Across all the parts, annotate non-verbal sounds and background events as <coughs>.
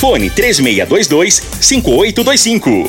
Fone 3622 5825.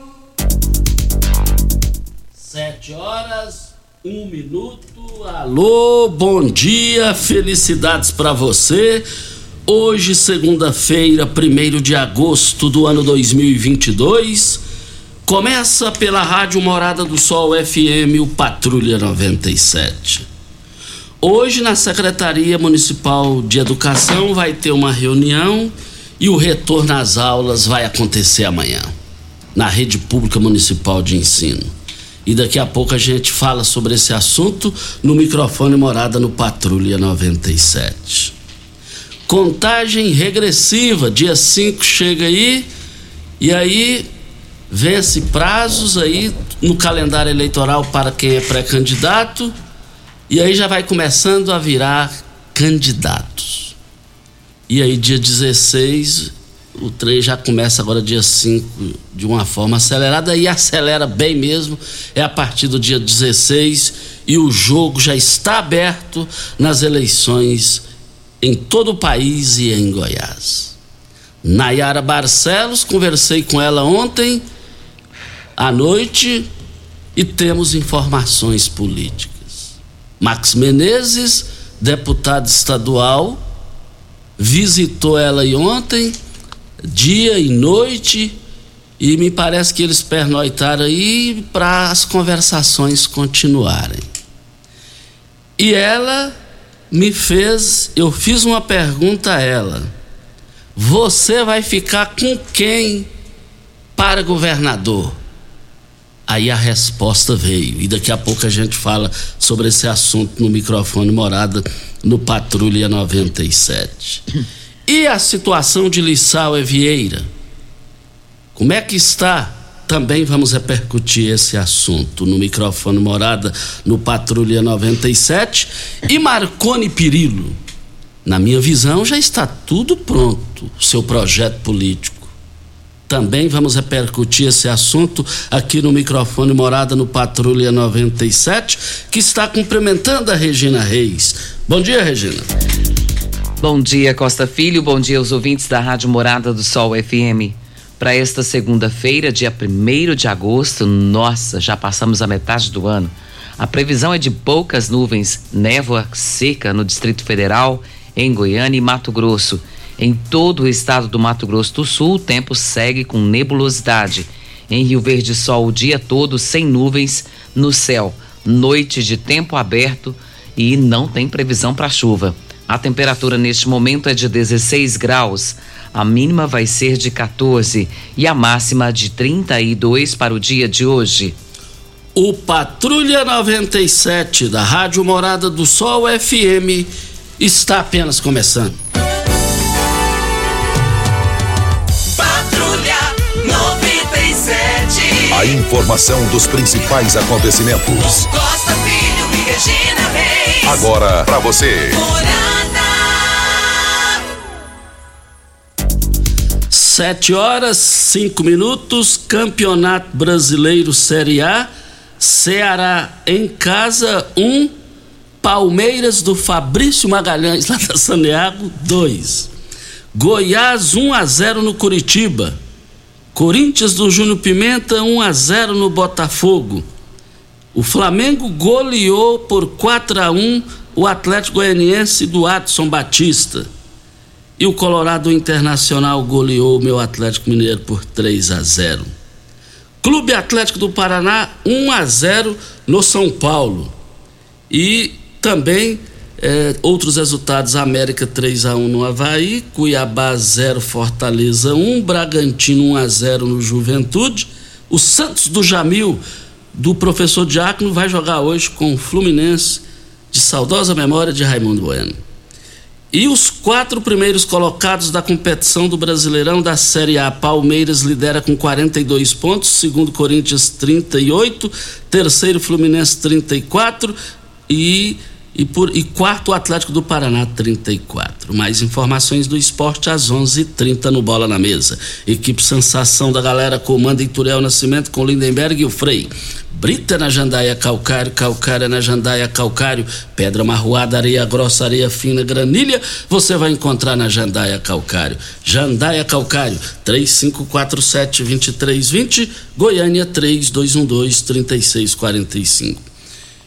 Sete horas, um minuto. Alô, bom dia, felicidades para você. Hoje, segunda-feira, 1 de agosto do ano 2022, começa pela Rádio Morada do Sol FM, o Patrulha 97. Hoje, na Secretaria Municipal de Educação, vai ter uma reunião e o retorno às aulas vai acontecer amanhã, na Rede Pública Municipal de Ensino e daqui a pouco a gente fala sobre esse assunto no microfone Morada no Patrulha 97. Contagem regressiva, dia 5 chega aí e aí vence prazos aí no calendário eleitoral para quem é pré-candidato e aí já vai começando a virar candidatos. E aí dia 16 o trem já começa agora dia 5 de uma forma acelerada e acelera bem mesmo, é a partir do dia 16 e o jogo já está aberto nas eleições em todo o país e em Goiás. Nayara Barcelos, conversei com ela ontem à noite e temos informações políticas. Max Menezes, deputado estadual, visitou ela ontem dia e noite e me parece que eles pernoitaram aí para as conversações continuarem. E ela me fez, eu fiz uma pergunta a ela: Você vai ficar com quem para governador? Aí a resposta veio, e daqui a pouco a gente fala sobre esse assunto no microfone morada no Patrulha 97. E a situação de Lissau e Vieira? Como é que está? Também vamos repercutir esse assunto no microfone Morada, no Patrulha 97. E Marconi Pirillo? Na minha visão, já está tudo pronto, seu projeto político. Também vamos repercutir esse assunto aqui no microfone Morada no Patrulha 97, que está cumprimentando a Regina Reis. Bom dia, Regina. Bom dia, Costa Filho. Bom dia aos ouvintes da Rádio Morada do Sol FM. Para esta segunda-feira, dia 1 de agosto, nossa, já passamos a metade do ano. A previsão é de poucas nuvens, névoa seca no Distrito Federal, em Goiânia e Mato Grosso. Em todo o estado do Mato Grosso do Sul, o tempo segue com nebulosidade. Em Rio Verde, sol o dia todo, sem nuvens no céu. Noite de tempo aberto e não tem previsão para chuva. A temperatura neste momento é de 16 graus. A mínima vai ser de 14 e a máxima de 32 para o dia de hoje. O Patrulha 97 da Rádio Morada do Sol FM está apenas começando. Patrulha 97. A informação dos principais acontecimentos. Costa Filho e Regina Reis. Agora para você. Sete horas, cinco minutos, Campeonato Brasileiro Série A, Ceará em casa, um, Palmeiras do Fabrício Magalhães, lá da Saneago, dois. Goiás 1 a 0 no Curitiba. Corinthians do Júnior Pimenta 1 a 0 no Botafogo. O Flamengo goleou por 4 a 1 o Atlético Goianiense do Adson Batista. E o Colorado Internacional goleou o meu Atlético Mineiro por 3 a 0. Clube Atlético do Paraná 1 a 0 no São Paulo. E também é, outros resultados: América 3 a 1 no Havaí, Cuiabá 0, Fortaleza 1, Bragantino 1 a 0 no Juventude. O Santos do Jamil, do professor Diácono, vai jogar hoje com o Fluminense, de saudosa memória de Raimundo Bueno. E os quatro primeiros colocados da competição do Brasileirão da Série A. Palmeiras lidera com 42 pontos, segundo Corinthians 38, terceiro Fluminense 34 e e, por, e quarto, o Atlético do Paraná, 34. Mais informações do esporte às 11:30 h 30 no Bola na Mesa. Equipe Sensação da galera comanda Ituriel Nascimento com Lindenberg e o Frei. Brita na jandaia calcário, calcária na jandaia calcário, pedra marroada, areia grossa, areia fina, granilha, você vai encontrar na jandaia calcário. Jandaia calcário, 3547-2320, Goiânia 3212-3645.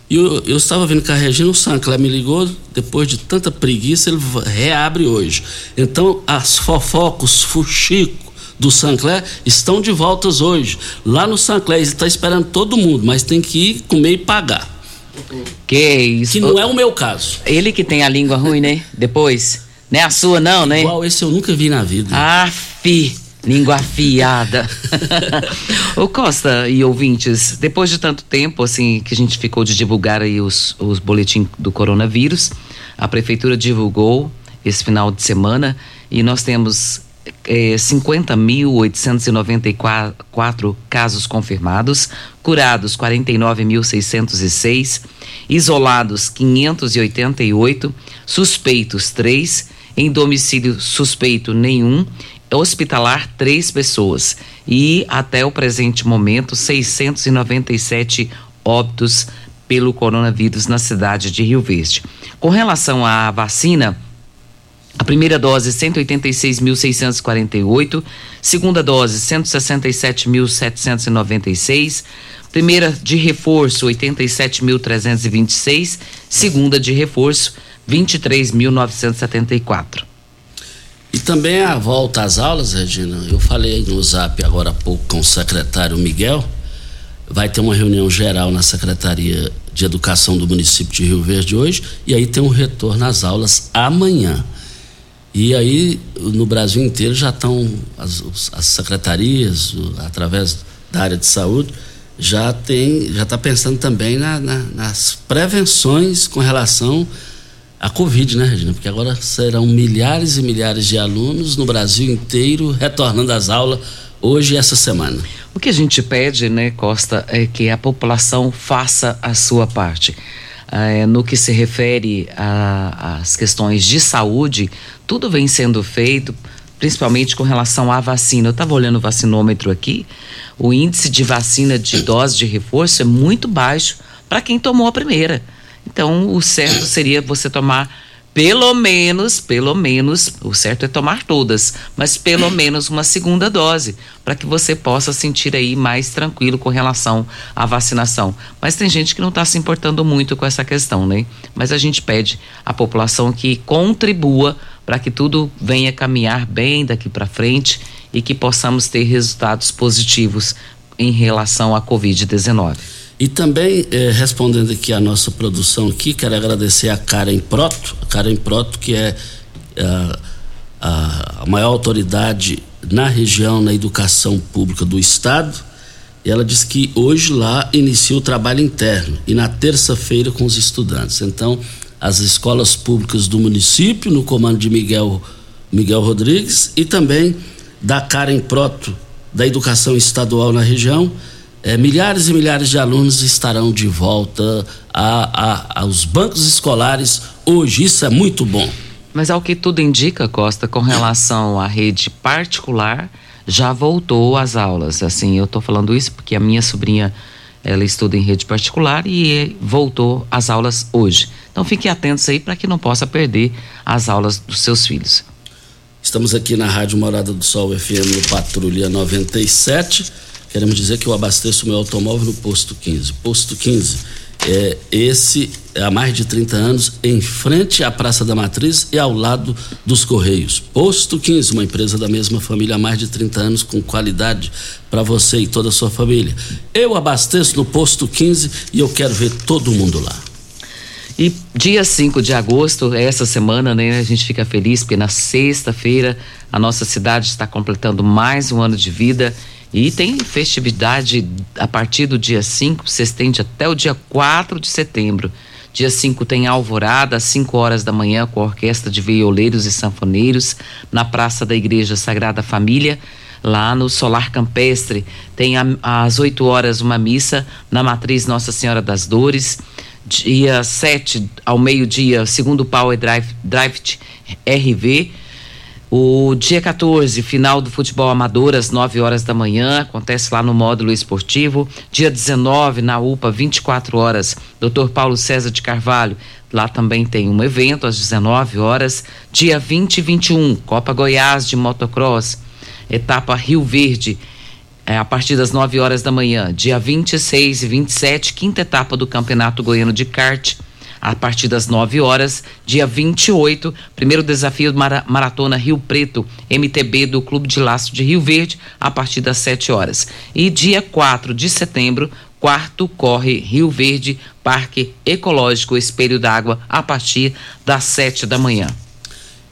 E eu, eu estava vendo que a Regina o Sancler me ligou, depois de tanta preguiça, ele reabre hoje. Então, as fofocos, fuxico do Sancler estão de voltas hoje. Lá no Sancler, ele está esperando todo mundo, mas tem que ir comer e pagar. Que isso. Que não é o meu caso. Ele que tem a língua ruim, né? Depois. Não é a sua, não, né? Igual esse eu nunca vi na vida. Ah, fi. Língua afiada. <laughs> Ô Costa e ouvintes, depois de tanto tempo assim que a gente ficou de divulgar aí os, os boletins do coronavírus, a prefeitura divulgou esse final de semana e nós temos é, 50.894 casos confirmados, curados 49.606, isolados 588, suspeitos 3, em domicílio suspeito nenhum hospitalar três pessoas e até o presente momento 697 óbitos pelo coronavírus na cidade de Rio Verde. Com relação à vacina, a primeira dose 186.648, segunda dose 167.796, primeira de reforço 87.326, segunda de reforço 23.974. E também a volta às aulas, Regina, eu falei no zap agora há pouco com o secretário Miguel, vai ter uma reunião geral na Secretaria de Educação do município de Rio Verde hoje, e aí tem um retorno às aulas amanhã. E aí, no Brasil inteiro, já estão as, as secretarias, através da área de saúde, já tem, já está pensando também na, na, nas prevenções com relação a Covid, né, Regina? Porque agora serão milhares e milhares de alunos no Brasil inteiro retornando às aulas hoje e essa semana. O que a gente pede, né, Costa, é que a população faça a sua parte. É, no que se refere às questões de saúde, tudo vem sendo feito, principalmente com relação à vacina. Eu estava olhando o vacinômetro aqui, o índice de vacina de dose de reforço é muito baixo para quem tomou a primeira. Então, o certo seria você tomar pelo menos, pelo menos, o certo é tomar todas, mas pelo <coughs> menos uma segunda dose, para que você possa sentir aí mais tranquilo com relação à vacinação. Mas tem gente que não está se importando muito com essa questão, né? Mas a gente pede à população que contribua para que tudo venha caminhar bem daqui para frente e que possamos ter resultados positivos em relação à Covid-19. E também, eh, respondendo aqui a nossa produção aqui, quero agradecer a Karen Proto, a Karen Proto, que é a, maior autoridade na região, na educação pública do Estado. E ela disse que hoje lá inicia o trabalho interno e na terça-feira com os estudantes. Então, as escolas públicas do município, no comando de Miguel, Miguel Rodrigues, e também da Karen Proto, da educação estadual na região, é, milhares e milhares de alunos estarão de volta a, a, aos bancos escolares hoje. Isso é muito bom. Mas ao que tudo indica, Costa, com relação à rede particular, já voltou às aulas. Assim, eu estou falando isso porque a minha sobrinha ela estuda em rede particular e voltou às aulas hoje. Então fiquem atentos aí para que não possa perder as aulas dos seus filhos. Estamos aqui na Rádio Morada do Sol FM Patrulha 97. Queremos dizer que eu abasteço meu automóvel no posto 15. Posto 15 é, esse é há mais de 30 anos, em frente à Praça da Matriz e ao lado dos Correios. Posto 15, uma empresa da mesma família há mais de 30 anos, com qualidade para você e toda a sua família. Eu abasteço no Posto 15 e eu quero ver todo mundo lá. E dia 5 de agosto, essa semana, né, a gente fica feliz porque na sexta-feira a nossa cidade está completando mais um ano de vida e tem festividade a partir do dia 5, se estende até o dia 4 de setembro. Dia 5 tem alvorada às 5 horas da manhã com a orquestra de violeiros e sanfoneiros na Praça da Igreja Sagrada Família, lá no Solar Campestre. Tem a, às 8 horas uma missa na Matriz Nossa Senhora das Dores. Dia 7 ao meio-dia, segundo Power Drive, Drive RV o dia 14, final do futebol amador, às 9 horas da manhã, acontece lá no módulo esportivo. Dia 19, na UPA, 24 horas, Dr. Paulo César de Carvalho. Lá também tem um evento às 19 horas. Dia 20 e 21, Copa Goiás de Motocross, etapa Rio Verde. É, a partir das 9 horas da manhã, dia 26 e 27, quinta etapa do Campeonato Goiano de Kart a partir das 9 horas, dia 28, primeiro desafio Maratona Rio Preto, MTB do Clube de Laço de Rio Verde, a partir das 7 horas. E dia 4 de setembro, quarto corre Rio Verde, Parque Ecológico Espelho d'Água, a partir das 7 da manhã.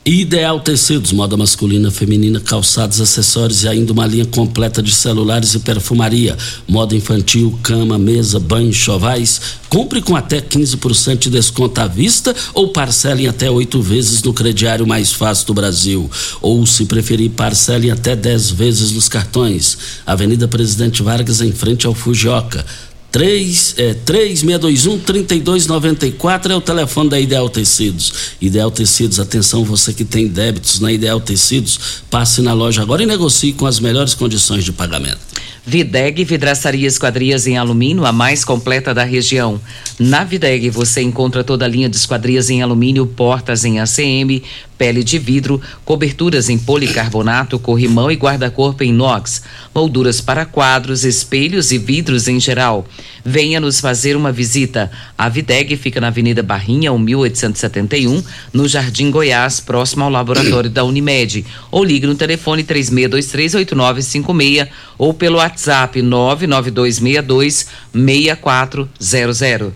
Ideal Tecidos, moda masculina, feminina, calçados, acessórios e ainda uma linha completa de celulares e perfumaria. Moda infantil, cama, mesa, banho, chovais. Compre com até 15% de desconto à vista ou parcele em até oito vezes no crediário mais fácil do Brasil. Ou, se preferir, parcele em até 10 vezes nos cartões. Avenida Presidente Vargas, em frente ao Fujioka. 3, é, 3621 3294 é o telefone da Ideal Tecidos. Ideal Tecidos, atenção, você que tem débitos na Ideal Tecidos, passe na loja agora e negocie com as melhores condições de pagamento. Videg Vidraçaria Esquadrias em Alumínio, a mais completa da região. Na Videg você encontra toda a linha de esquadrias em alumínio, portas em ACM, pele de vidro, coberturas em policarbonato, corrimão e guarda-corpo em inox, molduras para quadros, espelhos e vidros em geral. Venha nos fazer uma visita. A Videg fica na Avenida Barrinha, 1871, no Jardim Goiás, próximo ao laboratório da Unimed. Ou ligue no telefone 36238956 ou pelo WhatsApp 99262 6400.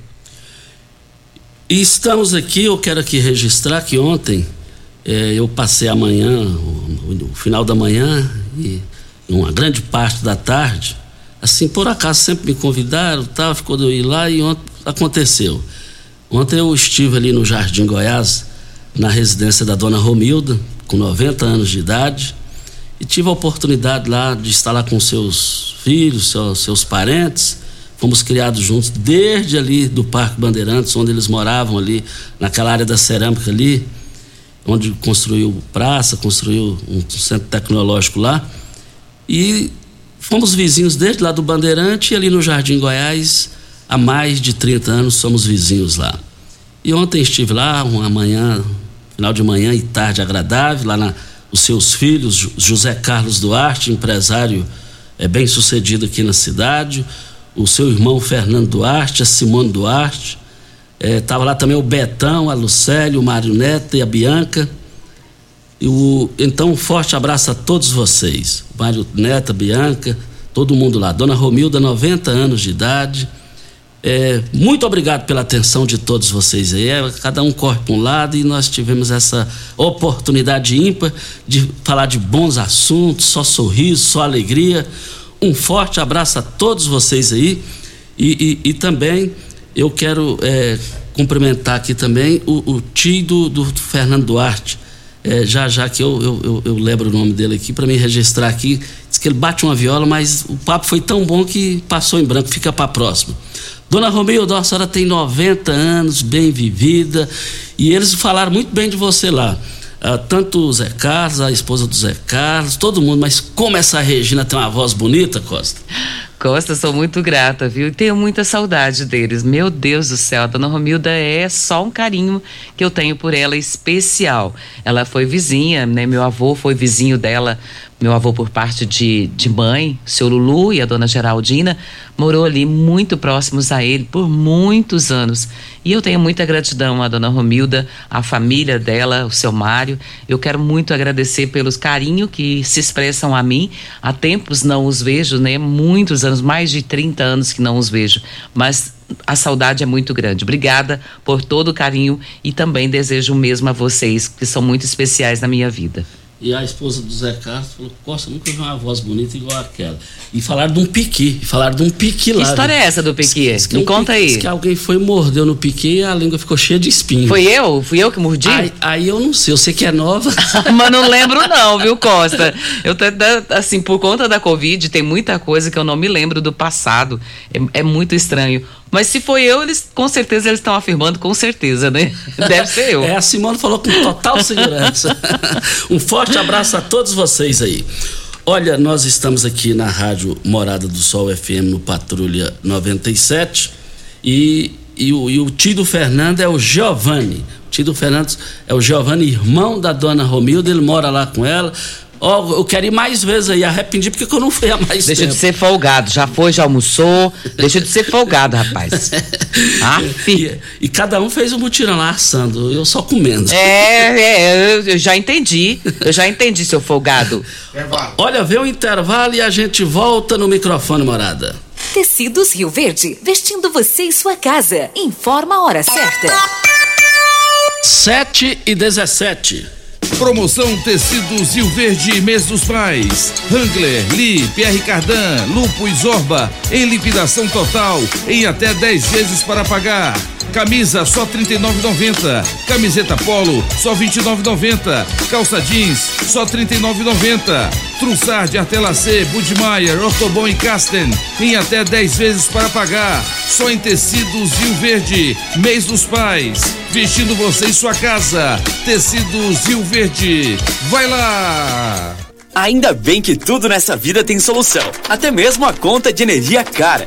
E estamos aqui, eu quero aqui registrar que ontem é, eu passei amanhã, o, o, final da manhã e uma grande parte da tarde, assim, por acaso sempre me convidaram, tal, ficou de eu ir lá e ontem aconteceu. Ontem eu estive ali no Jardim Goiás, na residência da dona Romilda, com 90 anos de idade, e tive a oportunidade lá de estar lá com seus filhos, seus, seus parentes. Fomos criados juntos desde ali do Parque Bandeirantes, onde eles moravam ali, naquela área da cerâmica ali onde construiu praça, construiu um centro tecnológico lá. E fomos vizinhos desde lá do Bandeirante e ali no Jardim Goiás, há mais de 30 anos somos vizinhos lá. E ontem estive lá, uma manhã, final de manhã e tarde agradável, lá na, os seus filhos, José Carlos Duarte, empresário é, bem sucedido aqui na cidade, o seu irmão Fernando Duarte, a Simone Duarte, Estava é, lá também o Betão, a Lucélio, o Mário Neto e a Bianca. E o, então, um forte abraço a todos vocês. Mário Neto, a Bianca, todo mundo lá. Dona Romilda, 90 anos de idade. É, muito obrigado pela atenção de todos vocês aí. É, cada um corre para um lado e nós tivemos essa oportunidade ímpar de falar de bons assuntos, só sorriso, só alegria. Um forte abraço a todos vocês aí e, e, e também eu quero é, cumprimentar aqui também o, o tio do, do, Fernando Duarte. É, já já que eu, eu, eu, eu, lembro o nome dele aqui, para me registrar aqui. Diz que ele bate uma viola, mas o papo foi tão bom que passou em branco, fica para próxima. Dona Romilda, a senhora tem 90 anos, bem vivida, e eles falaram muito bem de você lá. Uh, tanto o Zé Carlos, a esposa do Zé Carlos, todo mundo, mas como essa Regina tem uma voz bonita, Costa. Costa, sou muito grata, viu? E tenho muita saudade deles. Meu Deus do céu, a dona Romilda é só um carinho que eu tenho por ela especial. Ela foi vizinha, né? Meu avô foi vizinho dela meu avô por parte de, de mãe, seu Lulu e a dona Geraldina, morou ali muito próximos a ele por muitos anos. E eu tenho muita gratidão à dona Romilda, à família dela, o seu Mário. Eu quero muito agradecer pelos carinho que se expressam a mim. Há tempos não os vejo, né? Muitos anos, mais de 30 anos que não os vejo. Mas a saudade é muito grande. Obrigada por todo o carinho e também desejo o mesmo a vocês, que são muito especiais na minha vida. E a esposa do Zé Carlos falou: Costa, nunca vi uma voz bonita igual aquela. E falaram de um piqui. Falaram de um piqui lá. Que história é essa do piqui? Me conta aí. Diz que alguém foi mordeu no piqui e a língua ficou cheia de espinhos. Foi eu? Fui eu que mordi? Aí, aí eu não sei, eu sei que é nova. <laughs> Mas não lembro, não, viu, Costa? Eu, assim, por conta da Covid, tem muita coisa que eu não me lembro do passado. É, é muito estranho. Mas se foi eu, eles com certeza eles estão afirmando, com certeza, né? <laughs> Deve ser eu. É, a Simone falou com total segurança. <laughs> um forte abraço a todos vocês aí. Olha, nós estamos aqui na Rádio Morada do Sol FM no Patrulha 97 e, e, o, e o tio do Fernando é o Giovanni. O tio do Fernando é o Giovanni, irmão da dona Romilda, ele mora lá com ela. Ó, oh, eu quero ir mais vezes aí, arrependi porque eu não fui há mais deixa tempo. Deixa de ser folgado, já foi, já almoçou, deixa de ser folgado, rapaz. <laughs> ah, e, e, cada um fez um mutirão lá assando, eu só comendo. É, é, eu já entendi, eu já entendi, seu folgado. Olha, vê o intervalo e a gente volta no microfone, morada. Tecidos Rio Verde, vestindo você e sua casa. Informa a hora certa. 7 e 17. Promoção Tecidos Rio Verde Mês dos Pais. Hangler, Lee, Pierre Cardan, Lupo e Zorba em liquidação total em até 10 vezes para pagar. Camisa só 39,90. Camiseta polo só 29,90. Calça jeans só 39,90. Trussard, Artelacê, Budmeier, Ortobon e Casten em até 10 vezes para pagar. Só em tecidos Rio Verde. Mês dos Pais. Vestindo você em sua casa. Tecidos Rio Verde. Vai lá! Ainda bem que tudo nessa vida tem solução. Até mesmo a conta de energia cara.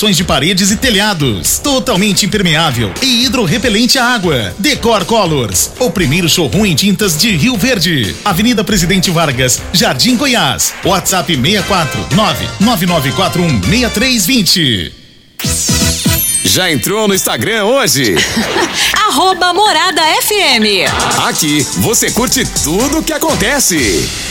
de paredes e telhados. Totalmente impermeável e hidrorrepelente à água. Decor Colors, o primeiro showroom em tintas de Rio Verde. Avenida Presidente Vargas, Jardim Goiás. WhatsApp 64 99941 6320. Já entrou no Instagram hoje? <laughs> Arroba Morada FM. Aqui você curte tudo o que acontece.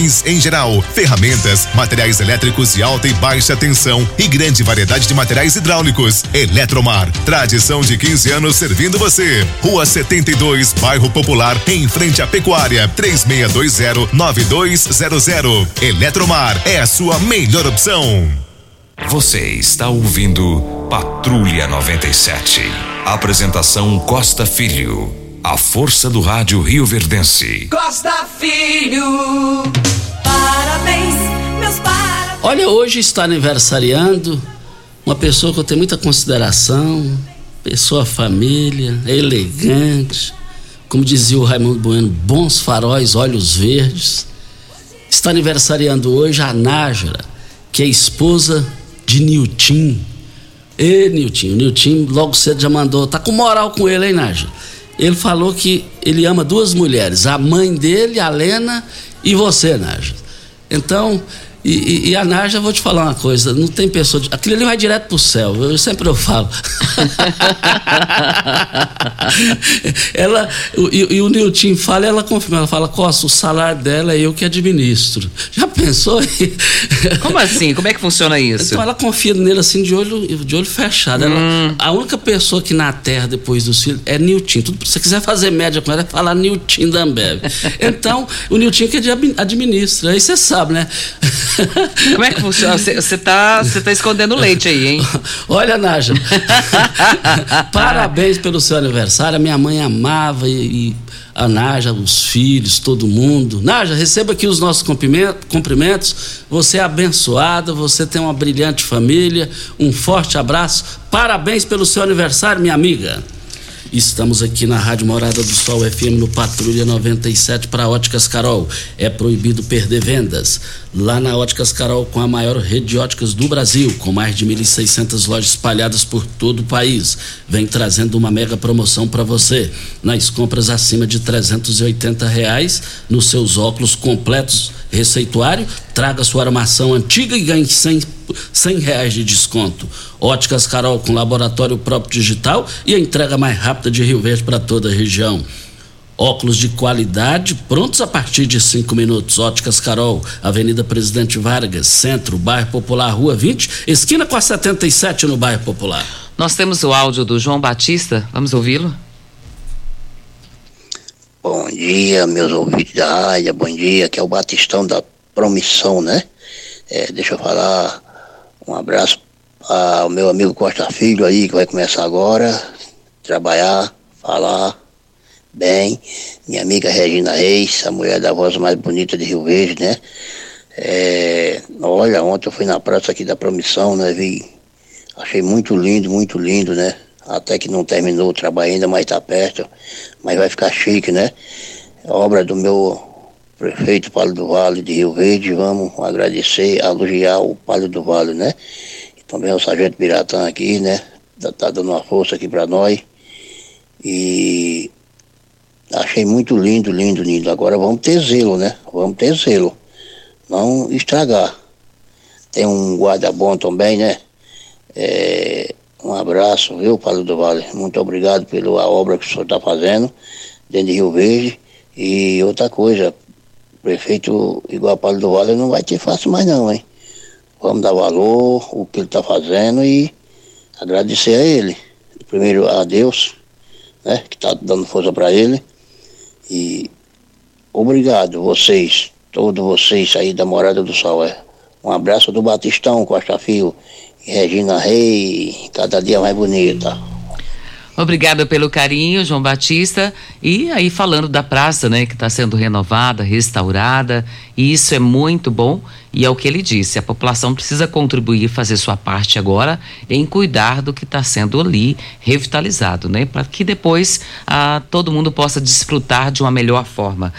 em geral, ferramentas, materiais elétricos de alta e baixa tensão e grande variedade de materiais hidráulicos. Eletromar, tradição de 15 anos servindo você. Rua 72, Bairro Popular, em frente à Pecuária, 3620-9200. Eletromar é a sua melhor opção. Você está ouvindo Patrulha 97. Apresentação Costa Filho. A força do rádio Rio Verdense. Costa Filho. Parabéns, meus parabéns. Olha, hoje está aniversariando uma pessoa que eu tenho muita consideração, pessoa família, elegante, como dizia o Raimundo Bueno, bons faróis, olhos verdes. Está aniversariando hoje a Nájara, que é esposa de Nilton. Ê, Nilton, o Nilton logo cedo já mandou, tá com moral com ele, hein, Nájara? Ele falou que ele ama duas mulheres, a mãe dele, a Lena, e você, Nájara. Então, e, e, e, a Narja, vou te falar uma coisa, não tem pessoa. De, aquilo ali vai direto pro céu, eu sempre eu falo. <laughs> ela, e, e o Nilton fala, ela confirma, ela fala, Costa, o salário dela é eu que administro. Já pensou? <laughs> Como assim? Como é que funciona isso? Então ela confia nele assim de olho, de olho fechado. Ela, hum. A única pessoa que na Terra, depois dos filhos, é Nilton. Tudo, se você quiser fazer média com ela, é falar Nilton da Ambev. <laughs> Então, o Nilton que administra, aí você sabe, né? <laughs> Como é que funciona? Você tá, tá escondendo leite aí, hein? <laughs> Olha, Naja. <laughs> parabéns pelo seu aniversário. A minha mãe amava e, e a Naja, os filhos, todo mundo. Naja, receba aqui os nossos cumprimentos. Você é abençoada, você tem uma brilhante família. Um forte abraço. Parabéns pelo seu aniversário, minha amiga. Estamos aqui na Rádio Morada do Sol FM no Patrulha 97 para Óticas Carol. É proibido perder vendas. Lá na Óticas Carol, com a maior rede de óticas do Brasil, com mais de 1.600 lojas espalhadas por todo o país, vem trazendo uma mega promoção para você. Nas compras acima de 380 reais, nos seus óculos completos receituário, traga sua armação antiga e ganhe 100, 100 reais de desconto. Óticas Carol com laboratório próprio digital e a entrega mais rápida de Rio Verde para toda a região. Óculos de qualidade, prontos a partir de cinco minutos. Óticas Carol, Avenida Presidente Vargas, Centro, Bairro Popular, Rua 20, esquina com a 77 no Bairro Popular. Nós temos o áudio do João Batista, vamos ouvi-lo? Bom dia, meus ouvintes da área, bom dia, aqui é o Batistão da Promissão, né? É, deixa eu falar um abraço ao meu amigo Costa Filho aí, que vai começar agora, trabalhar, falar bem. Minha amiga Regina Reis, a mulher da voz mais bonita de Rio Verde, né? É, olha, ontem eu fui na praça aqui da Promissão, né? Vi, achei muito lindo, muito lindo, né? até que não terminou o trabalho ainda, mas está perto, mas vai ficar chique, né? Obra do meu prefeito Paulo do Vale de Rio Verde, vamos agradecer, elogiar o Paulo do Vale, né? E também o Sargento Piratã aqui, né? Tá, tá dando uma força aqui para nós. E achei muito lindo, lindo, lindo. Agora vamos ter zelo, né? Vamos ter zelo. Não estragar. Tem um guarda bom também, né? É, um abraço, viu, Paulo do Vale? Muito obrigado pela obra que o senhor está fazendo dentro de Rio Verde. E outra coisa, prefeito igual Paulo do Vale não vai ter fácil mais não, hein? Vamos dar valor o que ele está fazendo e agradecer a ele. Primeiro a Deus, né, que está dando força para ele. E obrigado vocês, todos vocês aí da Morada do Sol. É. Um abraço do Batistão Costa Fio Regina Rei, cada dia mais bonita. Obrigada pelo carinho, João Batista. E aí falando da praça, né, que está sendo renovada, restaurada, e isso é muito bom. E é o que ele disse: a população precisa contribuir, fazer sua parte agora em cuidar do que está sendo ali revitalizado, né, para que depois ah, todo mundo possa desfrutar de uma melhor forma.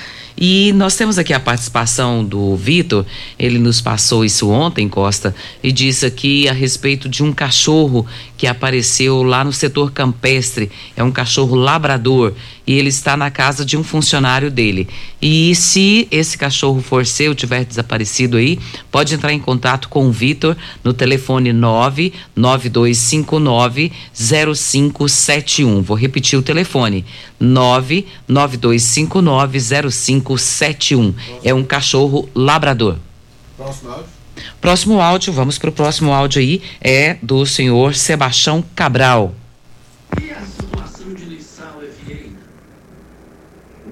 E nós temos aqui a participação do Vitor, ele nos passou isso ontem, Costa, e disse aqui a respeito de um cachorro que apareceu lá no setor campestre. É um cachorro labrador e ele está na casa de um funcionário dele. E se esse cachorro for seu, tiver desaparecido aí, pode entrar em contato com o Vitor no telefone 99259 0571. Vou repetir o telefone: 99259 0571. 3571. É um cachorro labrador. Próximo. Próximo áudio, vamos para o próximo áudio aí, é do senhor Sebastião Cabral.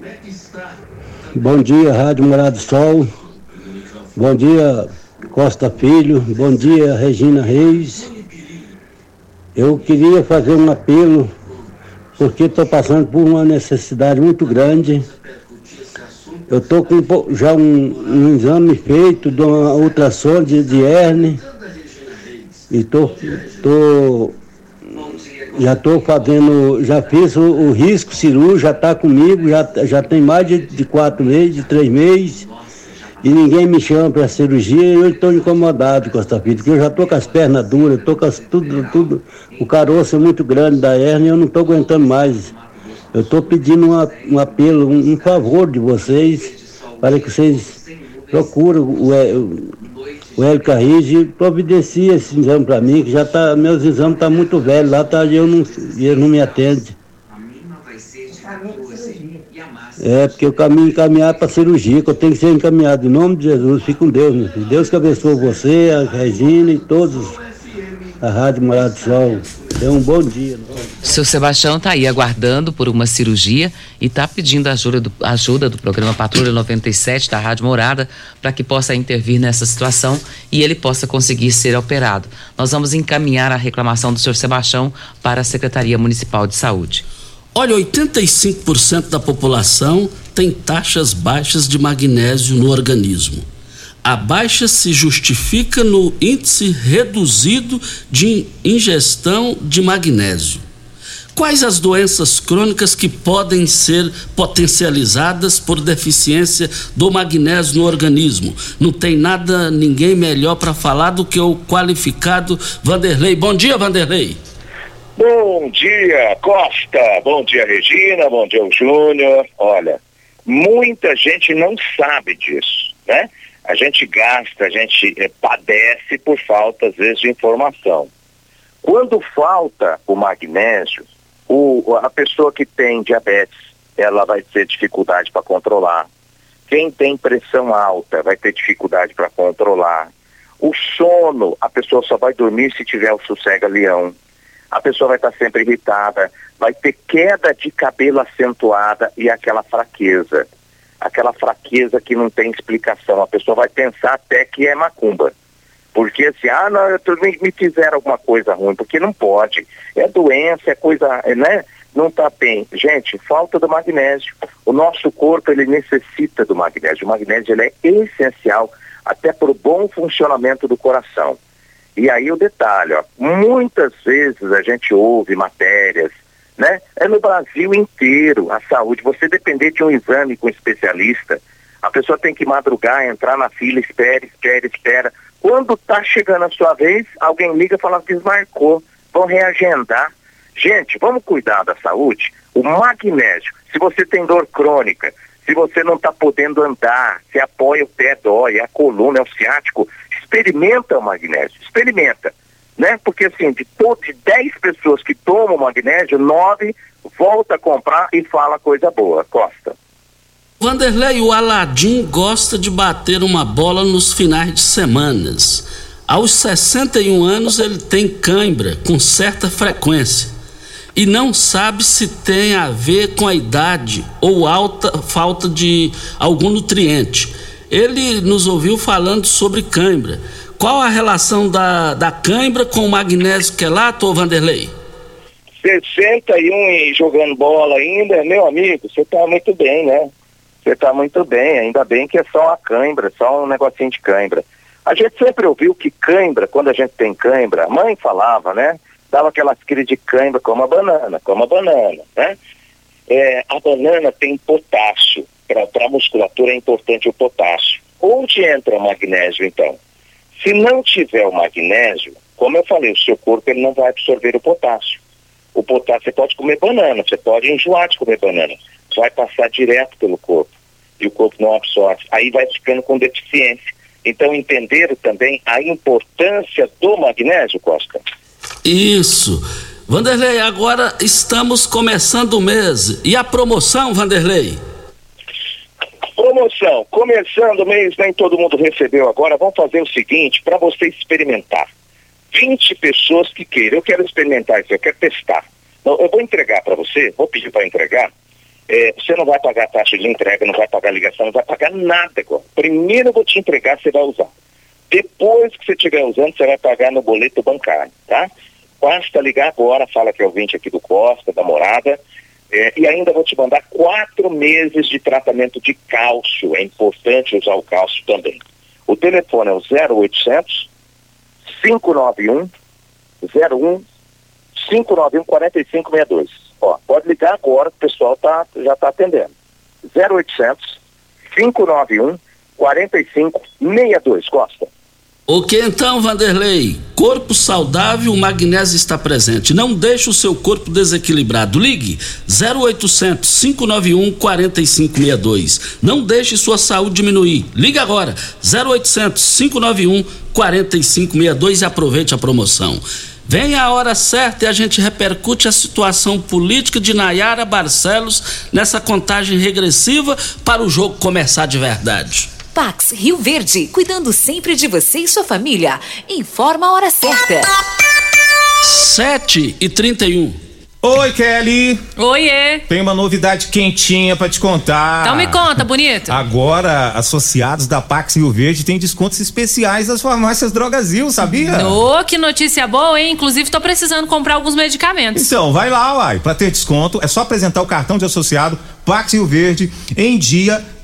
É está? Bom dia, Rádio Morado do Sol. Bom dia, Costa Filho. Bom dia, Regina Reis. Eu queria fazer um apelo, porque estou passando por uma necessidade muito grande. Eu estou com já um, um exame feito de uma ultrassom de, de hernia. E tô, tô, já estou fazendo, já fiz o, o risco cirúrgico, já está comigo, já, já tem mais de, de quatro meses, de três meses. E ninguém me chama para cirurgia e eu estou incomodado com essa vida, porque eu já estou com as pernas duras, estou com as, tudo, tudo, o caroço é muito grande da hernia eu não estou aguentando mais. Eu estou pedindo uma- um apelo, um, um favor de vocês, para que vocês procurem o, o, Hélio Carrige e providencie esse exame para mim, que já tá, meus exames estão muito velhos, lá tá, eu não, e ele não me atende. É, porque eu caminho encaminhado para cirurgia, que eu tenho que ser encaminhado. Em nome de Jesus, fique com Deus, meu filho. Deus que abençoe você, a Regina e todos a Rádio Morado do Sol. Tenha um bom dia. Seu Sebastião está aí aguardando por uma cirurgia e está pedindo ajuda do, ajuda do programa Patrulha 97 da Rádio Morada para que possa intervir nessa situação e ele possa conseguir ser operado. Nós vamos encaminhar a reclamação do senhor Sebastião para a Secretaria Municipal de Saúde. Olha, 85% da população tem taxas baixas de magnésio no organismo. A baixa se justifica no índice reduzido de ingestão de magnésio. Quais as doenças crônicas que podem ser potencializadas por deficiência do magnésio no organismo? Não tem nada, ninguém melhor para falar do que o qualificado Vanderlei. Bom dia, Vanderlei. Bom dia, Costa. Bom dia, Regina. Bom dia, Júnior. Olha, muita gente não sabe disso, né? A gente gasta, a gente eh, padece por falta, às vezes, de informação. Quando falta o magnésio, o, a pessoa que tem diabetes, ela vai ter dificuldade para controlar. Quem tem pressão alta vai ter dificuldade para controlar. O sono, a pessoa só vai dormir se tiver o sossega-leão. A pessoa vai estar sempre irritada, vai ter queda de cabelo acentuada e aquela fraqueza. Aquela fraqueza que não tem explicação. A pessoa vai pensar até que é macumba. Porque assim, ah, não, eu me, me fizeram alguma coisa ruim, porque não pode. É doença, é coisa, é, né? Não está bem. Gente, falta do magnésio. O nosso corpo, ele necessita do magnésio. O magnésio, ele é essencial até para o bom funcionamento do coração. E aí o detalhe, ó, muitas vezes a gente ouve matérias, né? É no Brasil inteiro a saúde. Você depender de um exame com um especialista, a pessoa tem que madrugar, entrar na fila, espera, espera, espera. Quando tá chegando a sua vez, alguém liga e fala que desmarcou, vão reagendar. Gente, vamos cuidar da saúde? O magnésio, se você tem dor crônica, se você não está podendo andar, se apoia o pé, dói, a coluna, é o ciático, experimenta o magnésio, experimenta, né? Porque assim, de, de 10 pessoas que tomam magnésio, 9 volta a comprar e fala coisa boa. Costa. Vanderlei, o Aladim gosta de bater uma bola nos finais de semanas. Aos 61 anos ele tem cãibra com certa frequência e não sabe se tem a ver com a idade ou alta falta de algum nutriente. Ele nos ouviu falando sobre cãibra. Qual a relação da, da cãibra com o magnésio quelato, ô Vanderlei? 61 e jogando bola ainda, meu amigo, você tá muito bem, né? Você tá muito bem, ainda bem que é só uma cãibra, só um negocinho de cãibra. A gente sempre ouviu que cãibra, quando a gente tem cãibra, a mãe falava, né? Dava aquelas crises de cãibra como a banana, como a banana, né? É, a banana tem potássio, para a musculatura é importante o potássio. Onde entra o magnésio, então? Se não tiver o magnésio, como eu falei, o seu corpo ele não vai absorver o potássio. O potássio, você pode comer banana, você pode enjoar de comer banana. Vai passar direto pelo corpo. E o corpo não absorve. Aí vai ficando com deficiência. Então, entenderam também a importância do magnésio, Costa? Isso. Vanderlei, agora estamos começando o mês. E a promoção, Vanderlei? Promoção, começando o mês, nem todo mundo recebeu agora. Vamos fazer o seguinte, para você experimentar. 20 pessoas que queiram, eu quero experimentar isso, eu quero testar. Então, eu vou entregar para você, vou pedir para entregar. É, você não vai pagar taxa de entrega, não vai pagar ligação, não vai pagar nada agora. Primeiro eu vou te entregar, você vai usar. Depois que você estiver usando, você vai pagar no boleto bancário, tá? Basta ligar agora, fala que é o 20 aqui do Costa, da Morada, é, e ainda vou te mandar quatro meses de tratamento de cálcio. É importante usar o cálcio também. O telefone é o 0800 591 01 591 4562. Ó, pode ligar agora, o pessoal tá, já está atendendo. 0800 591 4562, Costa. O que então, Vanderlei? Corpo saudável, o magnésio está presente. Não deixe o seu corpo desequilibrado. Ligue 0800 591 4562. Não deixe sua saúde diminuir. Ligue agora 0800 591 4562 e aproveite a promoção. Vem a hora certa e a gente repercute a situação política de Nayara Barcelos nessa contagem regressiva para o jogo começar de verdade. Pax Rio Verde, cuidando sempre de você e sua família. Informa a hora certa. 7 e 31. Oi, Kelly. Oiê. Tem uma novidade quentinha para te contar. Então me conta, bonito. Agora, associados da Pax Rio Verde têm descontos especiais das farmácias Drogazil, sabia? Ô, oh, que notícia boa, hein? Inclusive, tô precisando comprar alguns medicamentos. Então, vai lá, uai. Pra ter desconto, é só apresentar o cartão de associado Pax Rio Verde em dia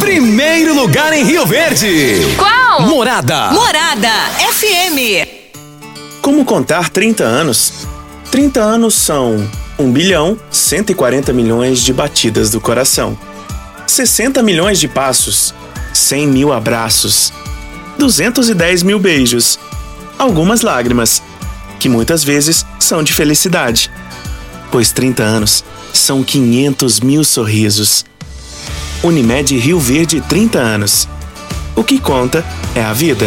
Primeiro lugar em Rio Verde. Qual? Morada. Morada FM. Como contar 30 anos? 30 anos são 1 bilhão 140 milhões de batidas do coração, 60 milhões de passos, 100 mil abraços, 210 mil beijos, algumas lágrimas, que muitas vezes são de felicidade, pois 30 anos são 500 mil sorrisos. Unimed Rio Verde 30 anos. O que conta é a vida.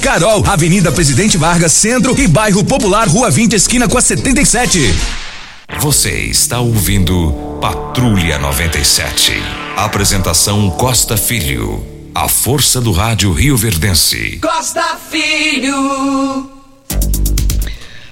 Carol, Avenida Presidente Vargas, Centro e Bairro Popular, Rua 20, esquina com a 77. Você está ouvindo Patrulha 97. Apresentação Costa Filho. A força do rádio Rio Verdense. Costa Filho.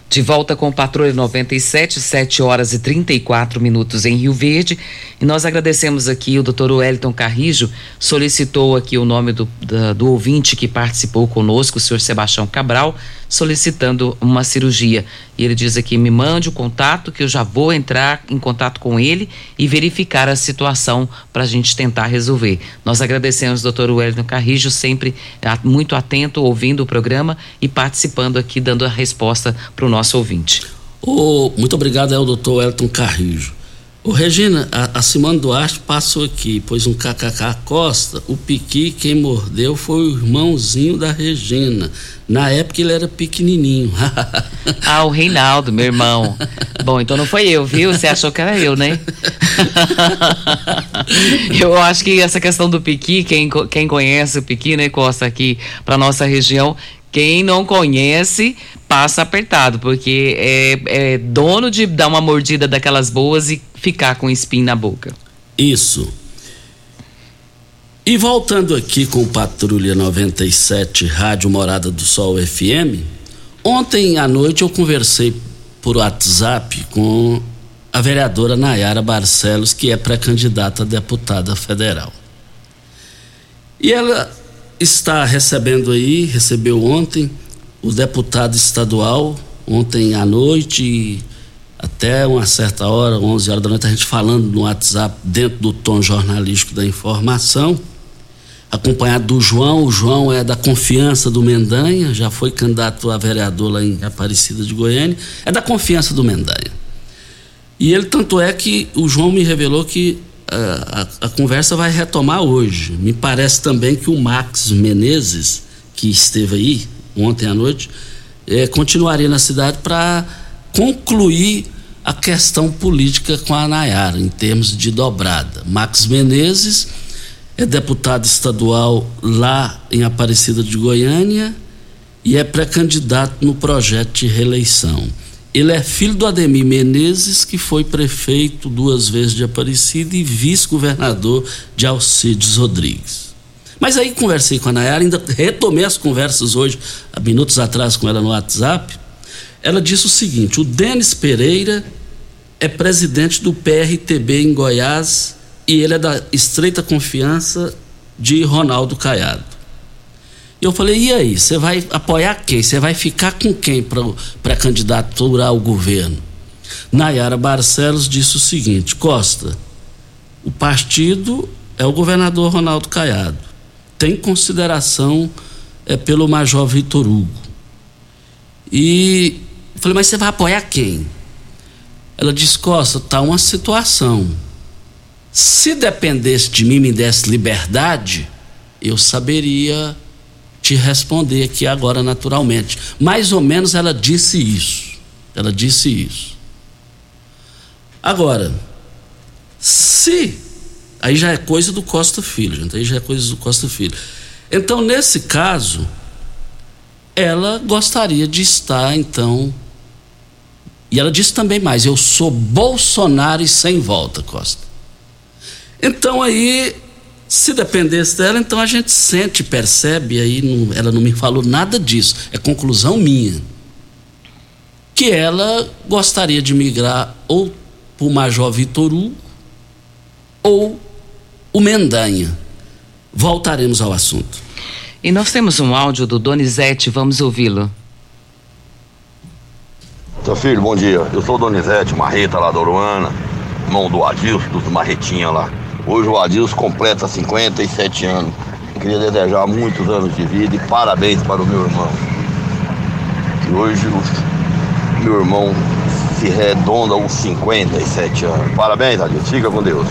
De volta com Patrulha 97, 7 horas e 34 minutos em Rio Verde. E nós agradecemos aqui o doutor Wellington Carrijo, solicitou aqui o nome do, do ouvinte que participou conosco, o senhor Sebastião Cabral, solicitando uma cirurgia. E ele diz aqui: me mande o contato que eu já vou entrar em contato com ele e verificar a situação para a gente tentar resolver. Nós agradecemos, doutor Wellington Carrijo, sempre muito atento, ouvindo o programa e participando aqui, dando a resposta para o nosso ouvinte. Oh, muito obrigado ao doutor Wellington Carrijo. Ô, Regina, a, a Simone Duarte passou aqui, pôs um KKK Costa. O Piqui, quem mordeu foi o irmãozinho da Regina. Na época ele era pequenininho. <laughs> ah, o Reinaldo, meu irmão. Bom, então não foi eu, viu? Você achou que era eu, né? <laughs> eu acho que essa questão do Piqui, quem, quem conhece o Piqui, né, Costa, aqui para nossa região, quem não conhece, passa apertado, porque é, é, dono de dar uma mordida daquelas boas e ficar com espinho na boca. Isso. E voltando aqui com Patrulha 97, Rádio Morada do Sol FM, ontem à noite eu conversei por WhatsApp com a vereadora Nayara Barcelos, que é pré-candidata a deputada federal. E ela está recebendo aí, recebeu ontem, o deputado estadual, ontem à noite, até uma certa hora, 11 horas da noite, a gente falando no WhatsApp, dentro do tom jornalístico da informação, acompanhado do João. O João é da confiança do Mendanha, já foi candidato a vereador lá em Aparecida de Goiânia, é da confiança do Mendanha. E ele, tanto é que o João me revelou que a, a, conversa vai retomar hoje. Me parece também que o Max Menezes, que esteve aí ontem à noite, é, continuaria na cidade para concluir a questão política com a Nayara, em termos de dobrada. Max Menezes é deputado estadual lá em Aparecida de Goiânia e é pré-candidato no projeto de reeleição. Ele é filho do Ademir Menezes, que foi prefeito duas vezes de Aparecida e vice-governador de Alcides Rodrigues. Mas aí conversei com a Nayara, ainda retomei as conversas hoje, há minutos atrás com ela no WhatsApp. Ela disse o seguinte: o Denis Pereira é presidente do PRTB em Goiás e ele é da estreita confiança de Ronaldo Caiado. E eu falei, e aí, você vai apoiar quem? Você vai ficar com quem para candidaturar ao governo? Nayara Barcelos disse o seguinte: Costa, o partido é o governador Ronaldo Caiado. Tem consideração é, pelo Major Vitor Hugo. E falei, mas você vai apoiar quem? Ela disse, Costa, tá uma situação. Se dependesse de mim, me desse liberdade, eu saberia te responder aqui agora naturalmente. Mais ou menos ela disse isso. Ela disse isso. Agora, se aí já é coisa do Costa Filho, gente, aí já é coisa do Costa Filho. Então, nesse caso, ela gostaria de estar então e ela disse também mais: eu sou Bolsonaro e sem volta, Costa. Então aí se dependesse dela, então a gente sente, percebe, aí não, ela não me falou nada disso, é conclusão minha. Que ela gostaria de migrar ou para o Major Vitor Hugo ou o Mendanha. Voltaremos ao assunto. E nós temos um áudio do Donizete, vamos ouvi-lo. Seu filho, bom dia. Eu sou Donizete Marreta lá da Uruana, irmão do Adilson, dos Marretinha lá. Hoje o Adilson completa 57 anos. Queria desejar muitos anos de vida e parabéns para o meu irmão. Que hoje o meu irmão se redonda aos 57 anos. Parabéns, Adilson. Fica com Deus.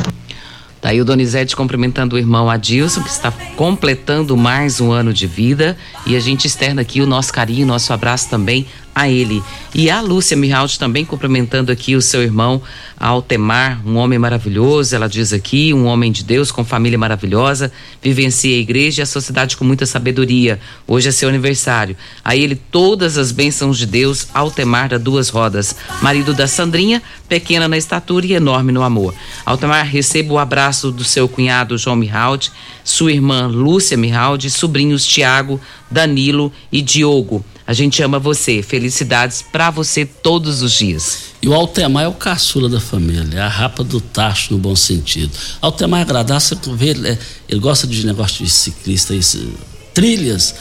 Tá aí o Donizete cumprimentando o irmão Adilson, que está completando mais um ano de vida. E a gente externa aqui o nosso carinho, nosso abraço também a ele. E a Lúcia Mihaut também cumprimentando aqui o seu irmão Altemar, um homem maravilhoso, ela diz aqui, um homem de Deus com família maravilhosa, vivencia a igreja e a sociedade com muita sabedoria. Hoje é seu aniversário. A ele todas as bênçãos de Deus, Altemar da Duas Rodas, marido da Sandrinha, pequena na estatura e enorme no amor. Altemar, receba o abraço do seu cunhado João Mihaut, sua irmã Lúcia Mihaut, sobrinhos Tiago, Danilo e Diogo. A gente ama você. Felicidades para você todos os dias. E o Altemar é o caçula da família, é a rapa do tacho no bom sentido. Altemar é agradável, você vê, ele, é, ele gosta de negócio de ciclista, isso, trilhas.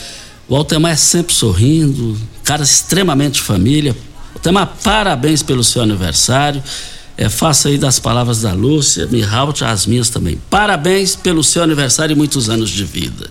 O Altemar é sempre sorrindo, cara extremamente família. Altemar, parabéns pelo seu aniversário. É, faça aí das palavras da Lúcia, me as minhas também. Parabéns pelo seu aniversário e muitos anos de vida.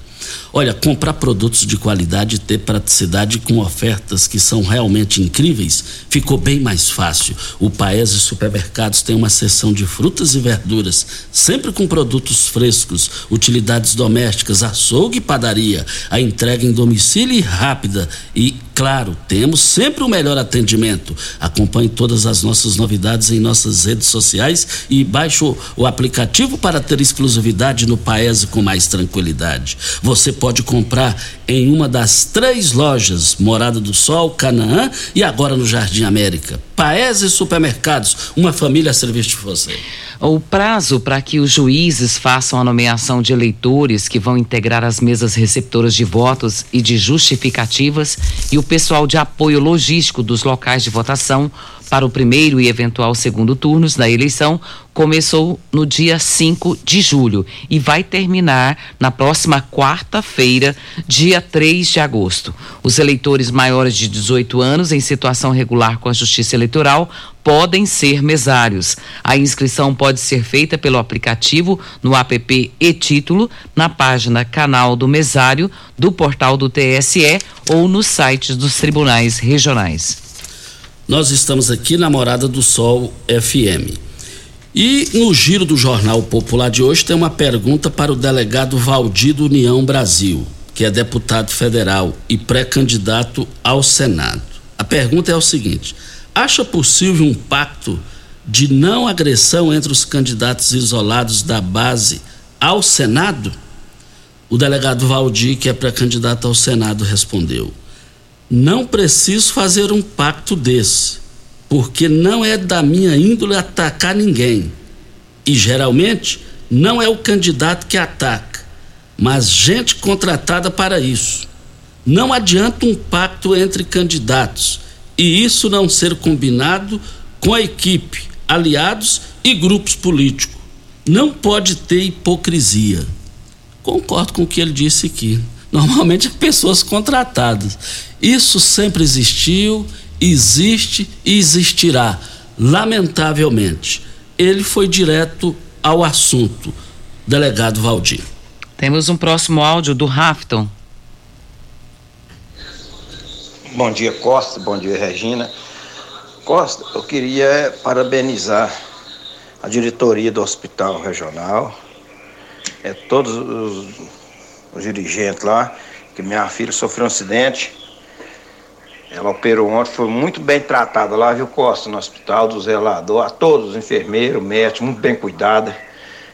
Olha, comprar produtos de qualidade e ter praticidade com ofertas que são realmente incríveis ficou bem mais fácil. O Paese Supermercados tem uma seção de frutas e verduras, sempre com produtos frescos, utilidades domésticas, açougue e padaria. A entrega em domicílio rápida e Claro, temos sempre o melhor atendimento. Acompanhe todas as nossas novidades em nossas redes sociais e baixe o, aplicativo para ter exclusividade no Paese com mais tranquilidade. Você pode comprar em uma das três lojas, Morada do Sol, Canaã e agora no Jardim América. Paese Supermercados, uma família a serviço de você. O prazo para que os juízes façam a nomeação de eleitores que vão integrar as mesas receptoras de votos e de justificativas e o pessoal de apoio logístico dos locais de votação para o primeiro e eventual segundo turnos da eleição começou no dia 5 de julho e vai terminar na próxima quarta-feira, dia 3 de agosto. Os eleitores maiores de 18 anos em situação regular com a Justiça Eleitoral podem ser mesários. A inscrição pode ser feita pelo aplicativo no app e-título, na página Canal do Mesário, do portal do TSE ou nos sites dos tribunais regionais. Nós estamos aqui na Morada do Sol FM. E no giro do Jornal Popular de hoje tem uma pergunta para o delegado Valdir do União Brasil, que é deputado federal e pré-candidato ao Senado. A pergunta é o seguinte: acha possível um pacto de não agressão entre os candidatos isolados da base ao Senado? O delegado Valdir, que é pré-candidato ao Senado, respondeu: não preciso fazer um pacto desse, porque não é da minha índole atacar ninguém. E geralmente não é o candidato que ataca, mas gente contratada para isso. Não adianta um pacto entre candidatos e isso não ser combinado com a equipe, aliados e grupos políticos. Não pode ter hipocrisia. Concordo com o que ele disse aqui. Normalmente <laughs> pessoas contratadas. Isso sempre existiu, existe e existirá, lamentavelmente. Ele foi direto ao assunto, delegado Valdir. Temos um próximo áudio do Rafton. Bom dia, Costa. Bom dia, Regina. Costa, eu queria parabenizar a diretoria do Hospital Regional, é, todos os os dirigentes lá, que minha filha sofreu um acidente. Ela operou ontem, foi muito bem tratada lá, viu, Costa, no hospital, do zelador, a todos os enfermeiros, médicos, muito bem cuidada.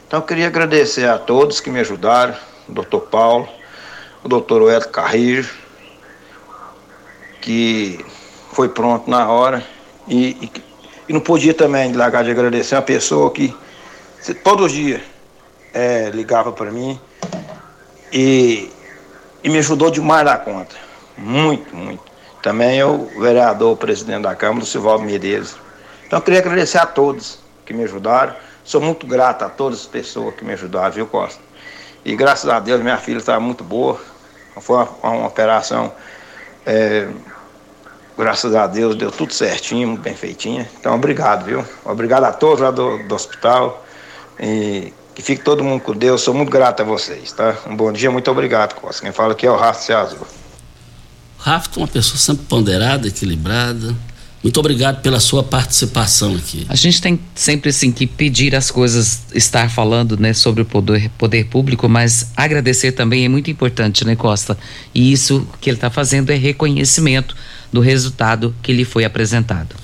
Então eu queria agradecer a todos que me ajudaram, o doutor Paulo, o doutor Hélio Carrillo, que foi pronto na hora. E, e, e não podia também largar de agradecer uma pessoa que todos os é, ligava para mim e, e me ajudou demais da conta. Muito, muito. Também o vereador, o presidente da Câmara, o Silvaldo Medeiros. Então eu queria agradecer a todos que me ajudaram. Sou muito grato a todas as pessoas que me ajudaram, viu, Costa? E graças a Deus minha filha estava muito boa. Foi uma, uma operação, é, graças a Deus deu tudo certinho, bem feitinha. Então obrigado, viu? Obrigado a todos lá do, do hospital. E que fique todo mundo com Deus. Sou muito grato a vocês, tá? Um bom dia, muito obrigado, Costa. Quem fala aqui é o Rafa Azul. Rafa é uma pessoa sempre ponderada, equilibrada. Muito obrigado pela sua participação aqui. A gente tem sempre assim que pedir as coisas, estar falando, né, sobre o poder, poder público, mas agradecer também é muito importante, né, Costa? E isso que ele está fazendo é reconhecimento do resultado que lhe foi apresentado.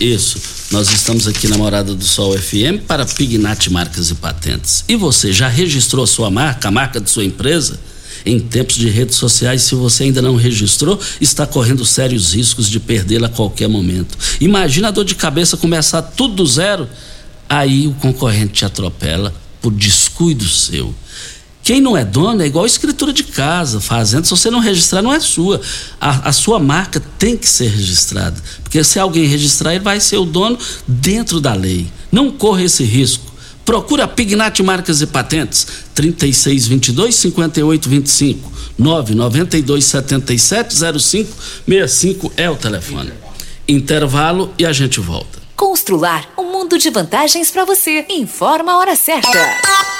Isso. Nós estamos aqui na Morada do Sol FM para Pignat Marcas e Patentes. E você já registrou a sua marca, a marca de sua empresa? Em tempos de redes sociais, se você ainda não registrou, está correndo sérios riscos de perdê-la a qualquer momento. Imagina a dor de cabeça começar tudo do zero, aí o concorrente te atropela por descuido seu. Quem não é dono é igual escritura de casa, fazenda. Se você não registrar, não é sua. A, a, sua marca tem que ser registrada. Porque se alguém registrar, ele vai ser o dono dentro da lei. Não corra esse risco. Procura a Pignat Marcas e Patentes, 3622 5825 992 77 0565 é o telefone. Intervalo e a gente volta. Constrular um mundo de vantagens para você. Informa a hora certa.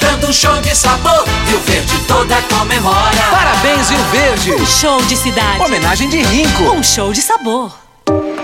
dando um show de sabor. Rio Verde toda comemora. Parabéns, Rio Verde. Um show de cidade. Homenagem de Rinco. Um show de sabor.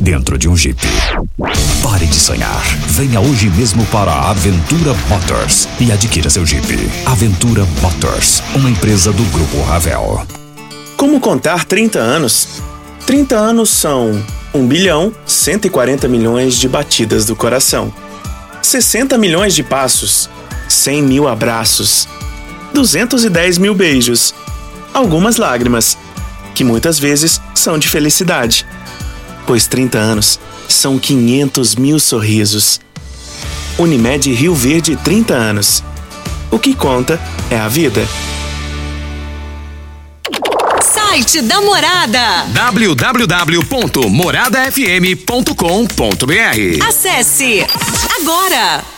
dentro de um Jeep. Pare de sonhar. Venha hoje mesmo para a Aventura Motors e adquira seu Jeep. Aventura Motors, uma empresa do Grupo Ravel. Como contar 30 anos? 30 anos são 1 bilhão 140 milhões de batidas do coração, 60 milhões de passos, 100 mil abraços, 210 mil beijos, algumas lágrimas, que muitas vezes são de felicidade, pois 30 anos são 500 mil sorrisos. Unimed Rio Verde 30 anos. O que conta é a vida. Site da Morada. www.moradafm.com.br Acesse agora.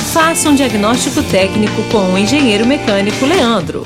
Faça um diagnóstico técnico com o engenheiro mecânico Leandro.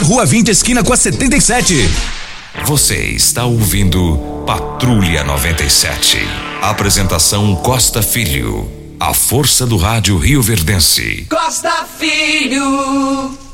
Rua 20, esquina com a 77. Você está ouvindo Patrulha 97. Apresentação Costa Filho. A força do rádio Rio Verdense. Costa Filho.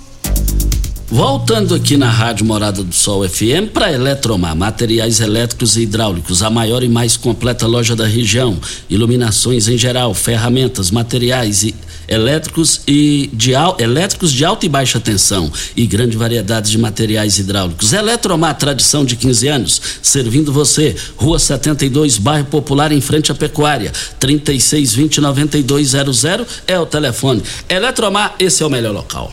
Voltando aqui na Rádio Morada do Sol FM para Eletromar, materiais elétricos e hidráulicos, a maior e mais completa loja da região. Iluminações em geral, ferramentas, materiais e elétricos e de elétricos de alta e baixa tensão e grande variedade de materiais hidráulicos. Eletromar, tradição de 15 anos, servindo você. Rua 72, bairro Popular, em frente à Pecuária. 3620 9200 é o telefone. Eletromar, esse é o melhor local.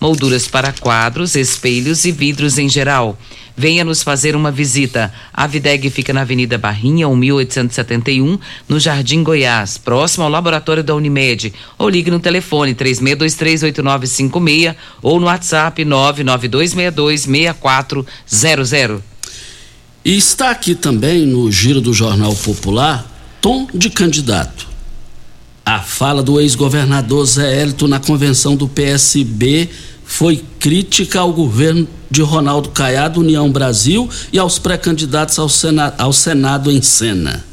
molduras para quadros, espelhos e vidros em geral. Venha nos fazer uma visita. A Videg fica na Avenida Barrinha, 1871, no Jardim Goiás, próximo ao laboratório da Unimed. Ou ligue no telefone 36238956 ou no WhatsApp 992626400. E está aqui também no Giro do Jornal Popular, tom de candidato. A fala do ex-governador Zé Hélito na convenção do PSB foi crítica ao governo de Ronaldo Caiado, União Brasil e aos pré-candidatos ao, ao Senado em cena.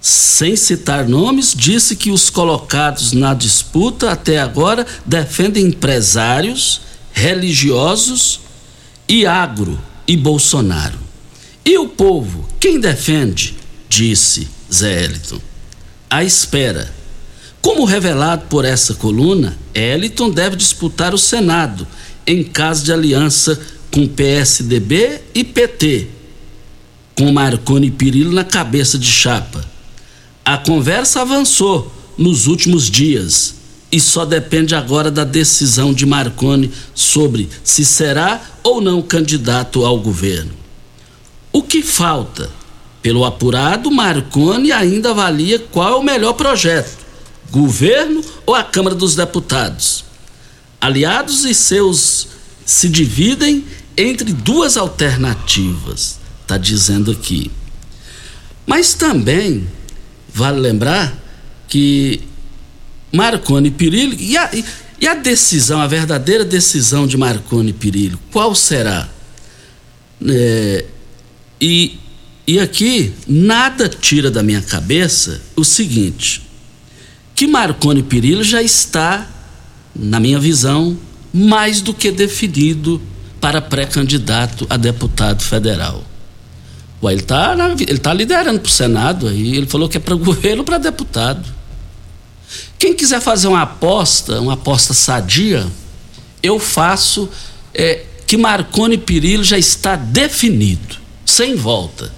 Sem citar nomes, disse que os colocados na disputa até agora defendem empresários, religiosos e agro e Bolsonaro. E o povo, quem defende? Disse Zé Eliton. À espera. Como revelado por essa coluna, Eliton deve disputar o Senado em caso de aliança com PSDB e PT, com Marconi Pirillo na cabeça de chapa. A conversa avançou nos últimos dias e só depende agora da decisão de Marconi sobre se será ou não candidato ao governo. O que falta? Pelo apurado, Marconi ainda avalia qual é o melhor projeto: governo ou a Câmara dos Deputados. Aliados e seus se dividem entre duas alternativas, está dizendo aqui. Mas também vale lembrar que Marconi Pirillo e a, e a decisão, a verdadeira decisão de Marconi Pirillo, qual será? É, e, e aqui nada tira da minha cabeça o seguinte: que Marconi Pirillo já está, na minha visão, mais do que definido para pré-candidato a deputado federal. Ué, ele está ele tá liderando para o Senado aí, ele falou que é para <laughs> governo para deputado. Quem quiser fazer uma aposta, uma aposta sadia, eu faço é, que Marconi Pirillo já está definido, sem volta.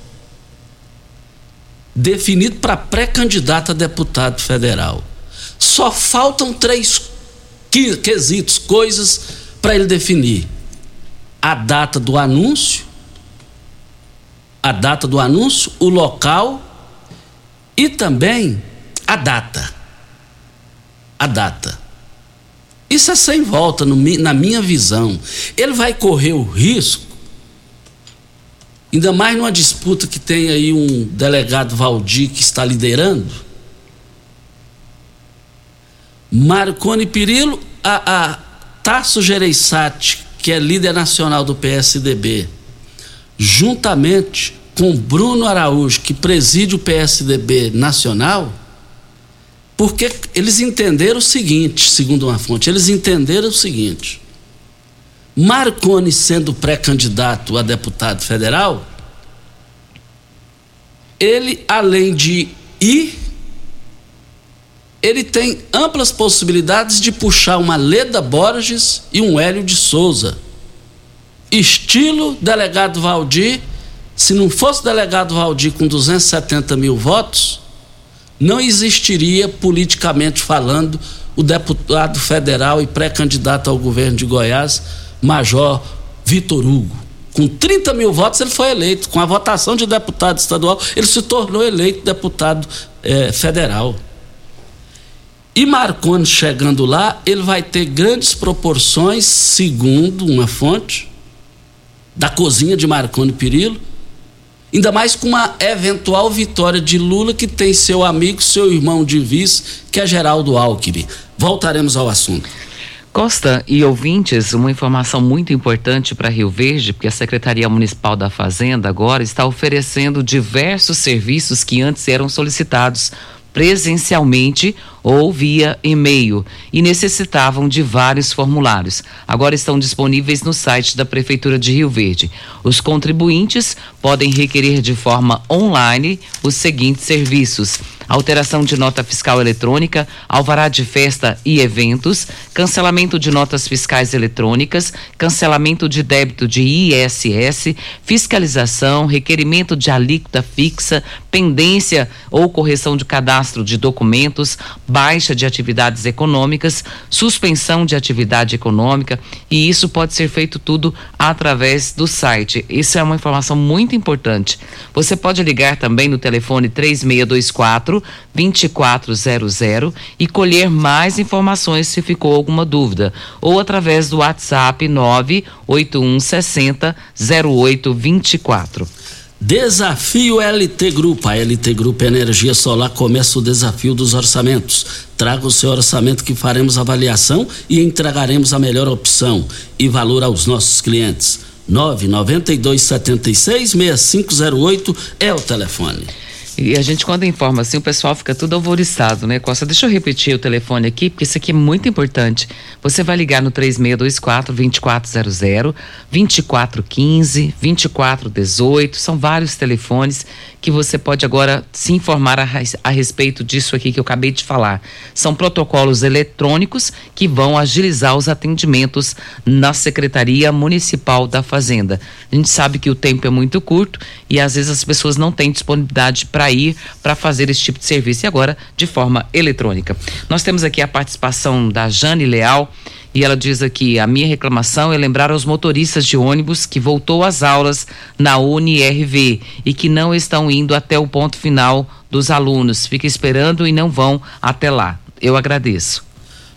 Definido para pré-candidato a deputado federal. Só faltam três quesitos, coisas para ele definir: a data do anúncio, a data do anúncio, o local e também a data a data. Isso é sem volta, no, na minha visão. Ele vai correr o risco, ainda mais numa disputa que tem aí um delegado Valdir que está liderando. Marconi Pirillo, a, a Tasso Gereissati, que é líder nacional do PSDB, juntamente com Bruno Araújo, que preside o PSDB nacional porque eles entenderam o seguinte, segundo uma fonte, eles entenderam o seguinte: Marconi sendo pré-candidato a deputado federal, ele além de ir, ele tem amplas possibilidades de puxar uma Leda Borges e um Hélio de Souza. Estilo delegado Valdir, se não fosse delegado Valdir com 270 mil votos, não existiria, politicamente falando, o deputado federal e pré-candidato ao governo de Goiás, Major Vitor Hugo. Com 30 mil votos, ele foi eleito. Com a votação de deputado estadual, ele se tornou eleito deputado eh, federal. E Marconi chegando lá, ele vai ter grandes proporções, segundo uma fonte, da cozinha de Marconi Pirillo, Ainda mais com uma eventual vitória de Lula, que tem seu amigo, seu irmão de vice, que é Geraldo Alckmin. Voltaremos ao assunto. Costa e ouvintes, uma informação muito importante para Rio Verde, porque a Secretaria Municipal da Fazenda agora está oferecendo diversos serviços que antes eram solicitados presencialmente ou via e-mail e necessitavam de vários formulários. Agora estão disponíveis no site da Prefeitura de Rio Verde. Os contribuintes podem requerer de forma online os seguintes serviços: alteração de nota fiscal eletrônica, alvará de festa e eventos, cancelamento de notas fiscais eletrônicas, cancelamento de débito de ISS, fiscalização, requerimento de alíquota fixa, pendência ou correção de cadastro de documentos, baixa de atividades econômicas, suspensão de atividade econômica, e isso pode ser feito tudo através do site. Isso é uma informação muito importante. Você pode ligar também no telefone 3624 2400 e colher mais informações se ficou alguma dúvida, ou através do WhatsApp 98160 0824. Desafio LT Grupo. A LT Grupo Energia Solar começa o desafio dos orçamentos. Traga o seu orçamento que faremos avaliação e entregaremos a melhor opção e valor aos nossos clientes. 99276 6508 é o telefone. E a gente, quando informa assim, o pessoal fica tudo alvoriçado, né, Costa? Deixa eu repetir o telefone aqui, porque isso aqui é muito importante. Você vai ligar no 3624-2400, 2415-2418. São vários telefones que você pode agora se informar a, a respeito disso aqui que eu acabei de falar. São protocolos eletrônicos que vão agilizar os atendimentos na Secretaria Municipal da Fazenda. A gente sabe que o tempo é muito curto e às vezes as pessoas não têm disponibilidade para ir para fazer esse tipo de serviço e agora de forma eletrônica. Nós temos aqui a participação da Jane Leal e ela diz aqui: a minha reclamação é lembrar aos motoristas de ônibus que voltou às aulas na UniRV e que não estão indo até o ponto final dos alunos. Fica esperando e não vão até lá. Eu agradeço.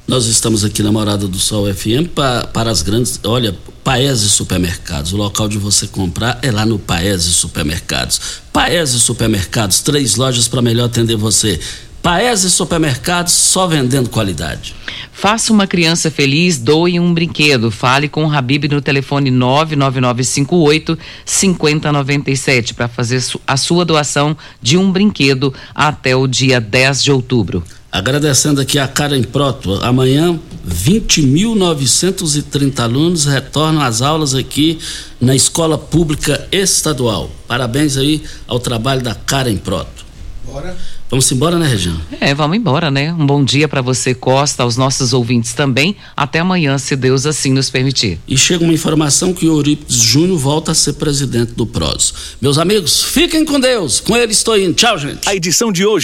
Nós estamos aqui na Morada do Sol FM para, para as grandes. Olha, Paese Supermercados. O local de você comprar é lá no Paese Supermercados. Paese Supermercados, três lojas para melhor atender você. Paese Supermercados, só vendendo qualidade. Faça uma criança feliz, doe um brinquedo. Fale com o Habib no telefone 99958 5097 para fazer a sua doação de um brinquedo até o dia 10 de outubro. Agradecendo aqui a Karen Proto. Amanhã, 20.930 alunos retornam às aulas aqui na Escola Pública Estadual. Parabéns aí ao trabalho da Karen Proto. Bora. Vamos embora, né, Regina? É, vamos embora, né? Um bom dia para você, Costa, aos nossos ouvintes também. Até amanhã, se Deus assim nos permitir. E chega uma informação que o Eurípides Júnior volta a ser presidente do PROS. Meus amigos, fiquem com Deus. Com ele estou indo. Tchau, gente. A edição de hoje